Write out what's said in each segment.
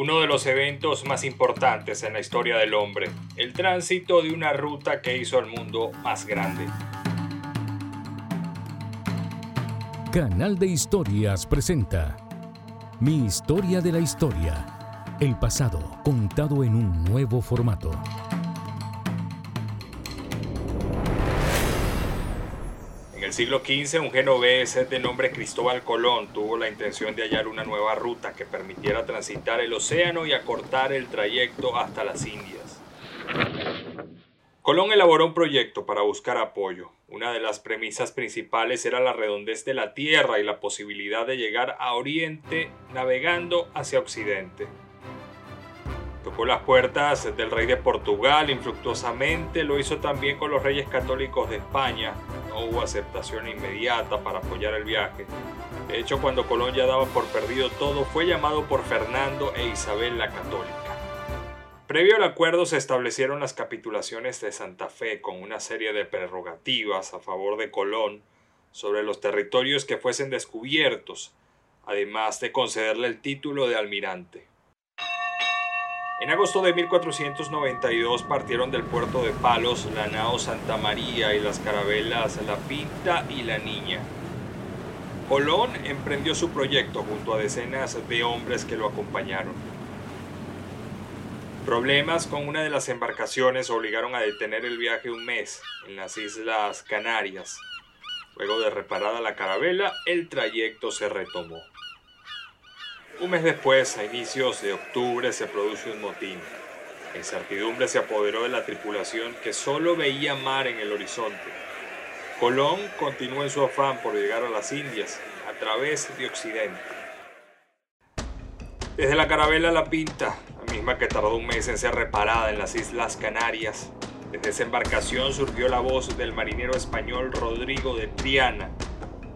uno de los eventos más importantes en la historia del hombre, el tránsito de una ruta que hizo al mundo más grande. Canal de Historias presenta Mi historia de la historia, el pasado contado en un nuevo formato. El siglo XV, un genovés de nombre Cristóbal Colón tuvo la intención de hallar una nueva ruta que permitiera transitar el océano y acortar el trayecto hasta las Indias. Colón elaboró un proyecto para buscar apoyo. Una de las premisas principales era la redondez de la Tierra y la posibilidad de llegar a Oriente navegando hacia Occidente. Tocó las puertas del rey de Portugal infructuosamente, lo hizo también con los reyes católicos de España. No hubo aceptación inmediata para apoyar el viaje. De hecho, cuando Colón ya daba por perdido todo, fue llamado por Fernando e Isabel la Católica. Previo al acuerdo se establecieron las capitulaciones de Santa Fe con una serie de prerrogativas a favor de Colón sobre los territorios que fuesen descubiertos, además de concederle el título de almirante. En agosto de 1492 partieron del puerto de Palos la nao Santa María y las carabelas La Pinta y La Niña. Colón emprendió su proyecto junto a decenas de hombres que lo acompañaron. Problemas con una de las embarcaciones obligaron a detener el viaje un mes en las Islas Canarias. Luego de reparada la carabela, el trayecto se retomó. Un mes después, a inicios de octubre, se produce un motín. La incertidumbre se apoderó de la tripulación que solo veía mar en el horizonte. Colón continuó en su afán por llegar a las Indias a través de Occidente. Desde la carabela La Pinta, la misma que tardó un mes en ser reparada en las Islas Canarias, desde esa embarcación surgió la voz del marinero español Rodrigo de Triana,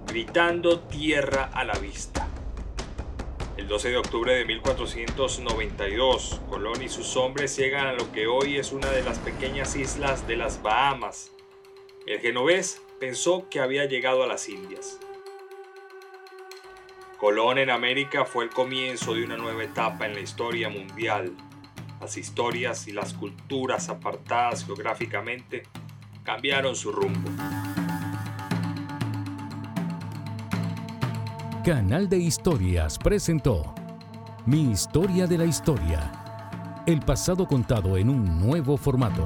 gritando tierra a la vista. El 12 de octubre de 1492, Colón y sus hombres llegan a lo que hoy es una de las pequeñas islas de las Bahamas. El genovés pensó que había llegado a las Indias. Colón en América fue el comienzo de una nueva etapa en la historia mundial. Las historias y las culturas apartadas geográficamente cambiaron su rumbo. Canal de Historias presentó Mi historia de la historia. El pasado contado en un nuevo formato.